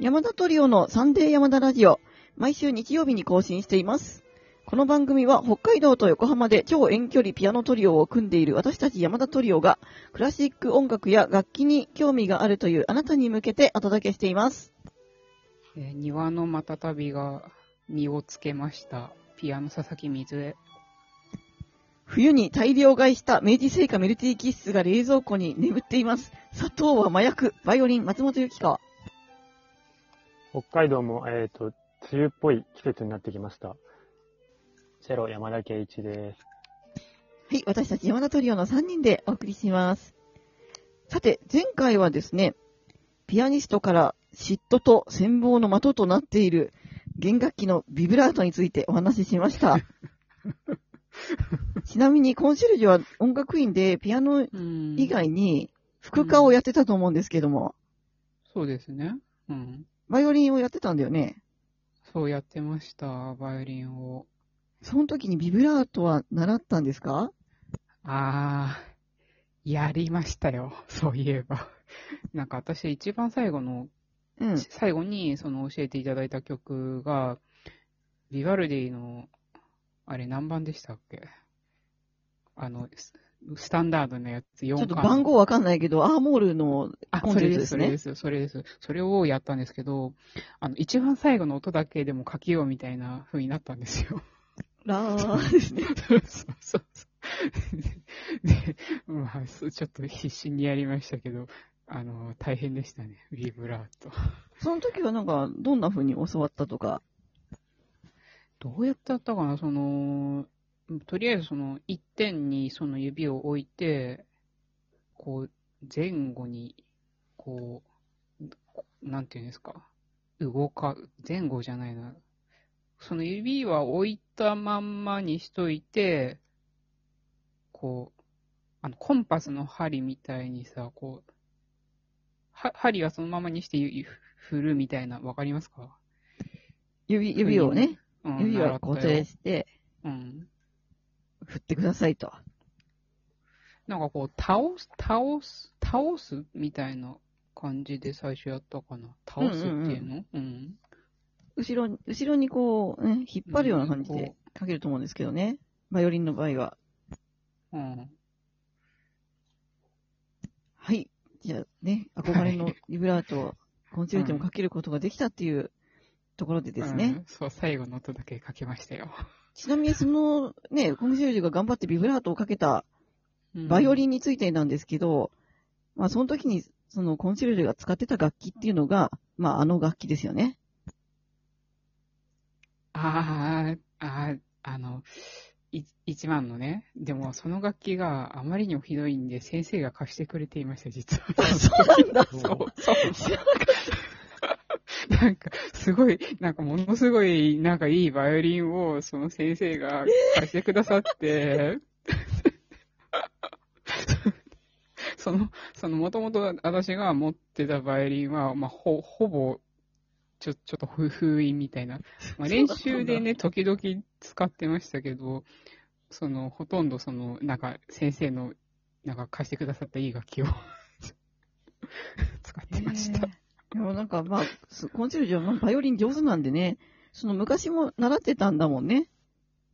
山田トリオのサンデー山田ラジオ、毎週日曜日に更新しています。この番組は北海道と横浜で超遠距離ピアノトリオを組んでいる私たち山田トリオがクラシック音楽や楽器に興味があるというあなたに向けてお届けしています。えー庭のまたたびが実をつけました。ピアノ佐々木水江。冬に大量買いした明治製菓メルティーキッスが冷蔵庫に眠っています。砂糖は麻薬、バイオリン松本由紀川。北海道も、えっ、と、梅雨っぽい季節になってきました。チェロ山田圭一です。はい、私たち山田トリオの3人でお送りします。さて、前回はですね、ピアニストから嫉妬と羨望の的となっている弦楽器のビブラートについてお話ししました。ちなみにコンシェルジュは音楽院でピアノうん以外に副科をやってたと思うんですけども、そうですね。うん。バイオリンをやってたんだよね。そうやってました、バイオリンを。その時にビブラートは習ったんですか？あー、やりましたよ。そういえば。なんか私一番最後の、うん。最後にその教えていただいた曲が、ビバルディの、あれ何番でしたっけ？あの、ススタンダードのやつ4ちょっと巻番号わかんないけど、アーモールのあ、コンそれです、そセプトですね。れです、それです。それをやったんですけど、あの、一番最後の音だけでも書きようみたいな風になったんですよ。ラーですね。そうそうそう。で、まあ、ちょっと必死にやりましたけど、あの、大変でしたね、ビブラート。その時はなんか、どんな風に教わったとか？どうやってやったかな？その、とりあえずその、一点にその指を置いて、こう、前後に、こう、なんていうんですか、動か、前後じゃないな。その指は置いたまんまにしといて、こう、あの、コンパスの針みたいにさ、こう、は針はそのままにしてゆ振るみたいな、わかりますか？指、指をね、うん指は固定して、うん。振ってくださいと。なんかこう、倒す、倒す、倒すみたいな感じで最初やったかな。倒すっていうの？うん,、後ろに、後ろにこう、ね、引っ張るような感じでかけると思うんですけどね。バイオリンの場合は。うん。はい。じゃあね、憧れのビブラートをコンチェルトもかけることができたっていうところでですね。うんそう、最後の音だけ書きましたよ。ちなみにそのね、コンシェルジュが頑張ってビブラートをかけたバイオリン。ンについてなんですけど、まあその時にそのコンシェルジュが使ってた楽器っていうのが、まああの楽器ですよね。ああ、ああ、あの、い一番のね。でも、その楽器があまりにもひどいんで、先生が貸してくれていました、実は。そうなんだ。そう、そう。知らなかっなんか、すごい、なんかものすごい、なんかいいバイオリンを、その先生が貸してくださって、その、その、もともと私が持ってたバイオリンは、まあ、ほ、ほぼ、ちょ、ちょっと封封印みたいな。まあ、練習でね、時々使ってましたけど、その、ほとんどその、なんか、先生の、なんか貸してくださったいい楽器を 使ってました。へーでもなんかまあ、すコンシェルジュはまあバイオリン上手なんでね、その昔も習ってたんだもんね。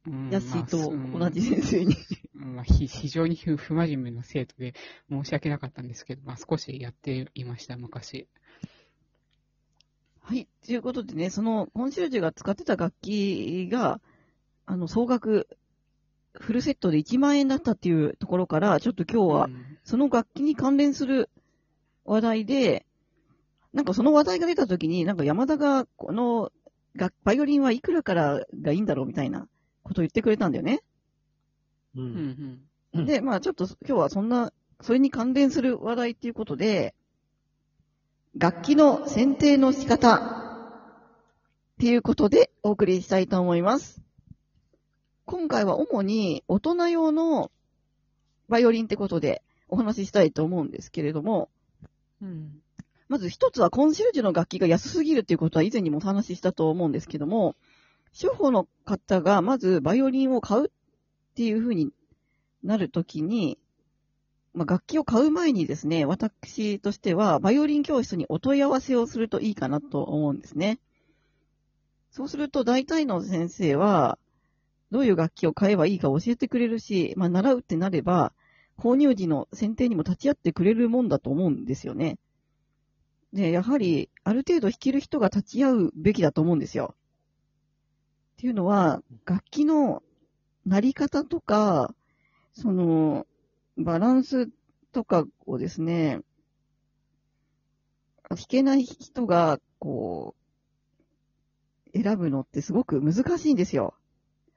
うんヤッシーとまあ同じ先生に。うんまあ、ひ非常に不不真面目な生徒で申し訳なかったんですけど、まあ、少しやっていました、昔。はい。ということでね、そのコンシェルジュが使ってた楽器が、あの、総額、フルセットで1万円だったっていうところから、ちょっと今日はう、んその楽器に関連する話題で、なんかその話題が出た時に、なんか山田が、この、楽バイオリンはいくらからがいいんだろうみたいなことを言ってくれたんだよね。うんで、まあちょっと今日はそんな、それに関連する話題っていうことで、楽器の選定の仕方っていうことでお送りしたいと思います。今回は主に大人用のバイオリンってことでお話ししたいと思うんですけれども、うん。まず一つはコンシェルジュの楽器が安すぎるっていうことは以前にもお話ししたと思うんですけども、主婦の方がまずバイオリンを買うっていう風になるときに、まあ、楽器を買う前にですね、私としては、バイオリン教室にお問い合わせをするといいかなと思うんですね。そうすると、大体の先生は、どういう楽器を買えばいいか教えてくれるし、まあ、習うってなれば、購入時の選定にも立ち会ってくれるもんだと思うんですよね。で、やはり、ある程度弾ける人が立ち会うべきだと思うんですよ。っていうのは、楽器のなり方とか、その、バランスとかをですね、弾けない人が、こう、選ぶのってすごく難しいんですよ。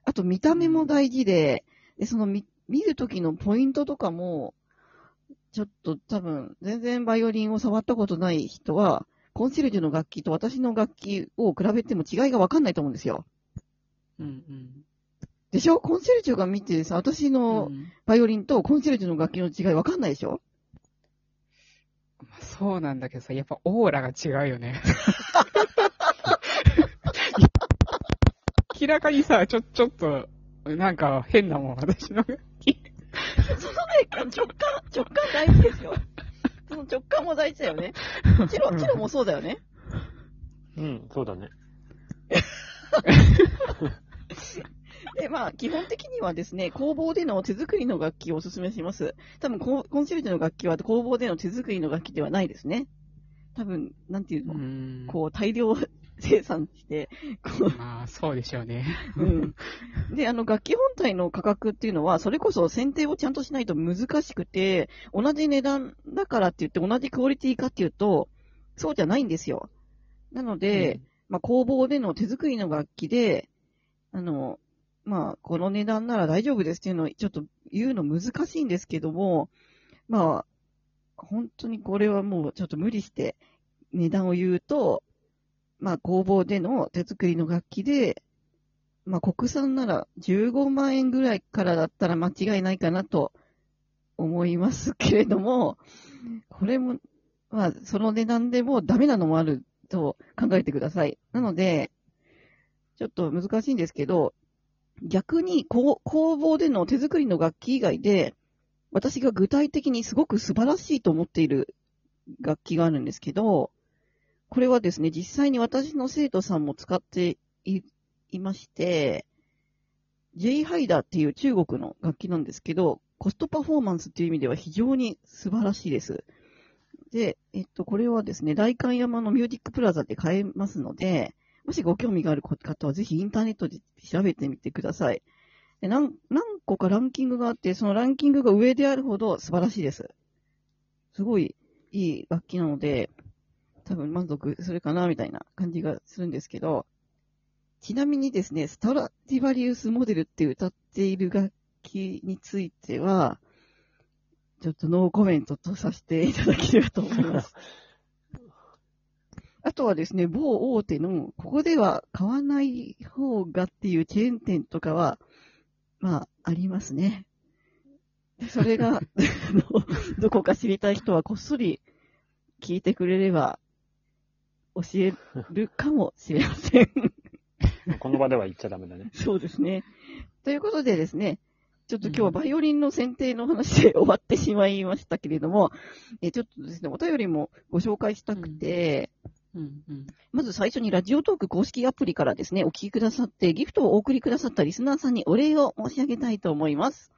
あと見た目も大事で、で、その見、見るときのポイントとかも、ちょっと多分、全然バイオリンを触ったことない人は、コンシェルジュの楽器と私の楽器を比べても違いがわかんないと思うんですよ。うんうん。でしょ？コンシェルジュが見てさ、私のうんバイオリンとコンシェルジュの楽器の違いわかんないでしょ？まあそうなんだけどさ、やっぱオーラが違うよね。明らかにさ、ちょ、ちょっと、なんか変なもん、私の。そのね、直感、直感大事ですよ。その直感も大事だよね。チロ、チロもそうだよね。うん、そうだね。で、まあ、基本的にはですね、工房での手作りの楽器をお勧めします。多分コン、コンシェルジュの楽器は工房での手作りの楽器ではないですね。多分、なんていうの、んこう、大量生産して、こう、まあ、そうでしょうね。うん。で、あの、楽器本体の価格っていうのは、それこそ選定をちゃんとしないと難しくて、同じ値段だからって言って同じクオリティかっていうと、そうじゃないんですよ。なので、まあ、工房での手作りの楽器で、あの、まあ、この値段なら大丈夫ですっていうのをちょっと言うの難しいんですけども、まあ、本当にこれはもうちょっと無理して値段を言うと、まあ、工房での手作りの楽器で、まあ、国産なら15万円ぐらいからだったら間違いないかなと思いますけれども、これも、まあ、その値段でもダメなのもあると考えてください。なので、ちょっと難しいんですけど、逆に工房での手作りの楽器以外で、私が具体的にすごく素晴らしいと思っている楽器があるんですけど、これはですね、実際に私の生徒さんも使っていいまして、J ハイダーっていう中国の楽器なんですけど、コストパフォーマンスっていう意味では非常に素晴らしいです。で、えっと、これはですね、大観山のミュージックプラザで買えますので、もしご興味がある方はぜひインターネットで調べてみてください。で何何個かランキングがあって、そのランキングが上であるほど素晴らしいです。すごいいい楽器なので、多分満足するかな、みたいな感じがするんですけど、ちなみにですね、ストラディバリウスモデルって歌っている楽器については、ちょっとノーコメントとさせていただければと思います。あとはですね、某大手の、ここでは買わない方がっていうチェーン店とかは、まあ、ありますね。でそれが、どこか知りたい人はこっそり聞いてくれれば、教えるかもしれません。この場では言っちゃダメだね。そうですね。ということでですね、ちょっと今日はバイオリンの選定の話で終わってしまいましたけれども、えちょっとですね、お便りもご紹介したくて、うんうん。まず最初にラジオトーク公式アプリからですね、お聞きくださって、ギフトをお送りくださったリスナーさんにお礼を申し上げたいと思います。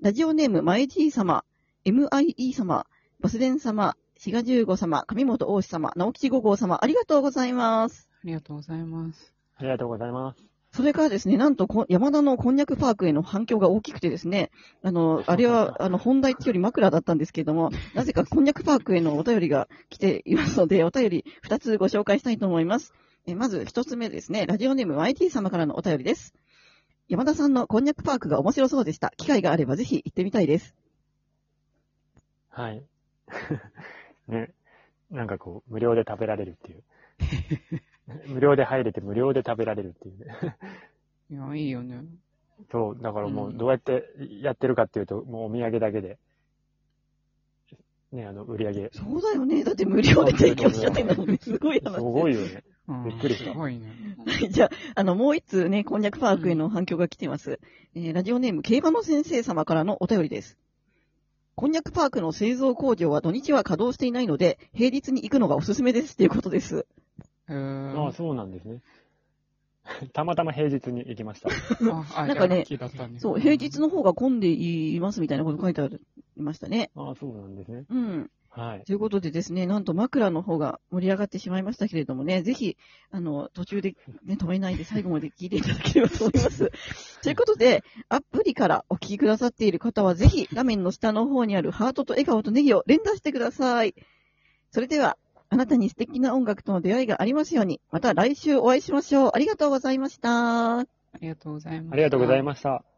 ラジオネーム、まえじい様、MIE 様、バスデン様、シガ十五様、上本大志様、直吉五号様、ありがとうございます。ありがとうございます。ありがとうございます。それからですね、なんとこ、山田のこんにゃくパークへの反響が大きくてですね、あの、あれは、あの、本題っていうより枕だったんですけれども、なぜかこんにゃくパークへのお便りが来ていますので、お便り2つご紹介したいと思います。えまず1つ目ですね、ラジオネーム YT 様からのお便りです。山田さんのこんにゃくパークが面白そうでした。機会があればぜひ行ってみたいです。はい。ね。なんかこう、無料で食べられるっていう。無料で入れて無料で食べられるっていうね。いや、いいよね。そう、だからもううんどうやってやってるかっていうと、もうお土産だけで、ね、あの、売り上げ。すそうだよね。だって無料で提供しちゃってんだもんね。すごい話。ごいよね。うんびっくりしたすごいね。じゃあ、あの、もう一通ね、こんにゃくパークへの反響が来ています。えーラジオネーム、競馬の先生様からのお便りです。こんにゃくパークの製造工場は土日は稼働していないので、平日に行くのがおすすめですっていうことです。えあーあ、そうなんですね。たまたま平日に行きました。あ、あ、なんかねラッキーだったねそう、平日の方が混んでいますみたいなこと書いてありましたね。ああ、そうなんですね。うん。はい。ということでですね、なんと枕の方が盛り上がってしまいましたけれどもね、ぜひ、あの、途中で、ね、止めないで最後まで聞いていただければと思います。ということで、アプリからお聞きくださっている方は、ぜひ画面の下の方にあるハートと笑顔とネギを連打してください。それでは、あなたに素敵な音楽との出会いがありますように、また来週お会いしましょう。ありがとうございました。ありがとうございます。ありがとうございました。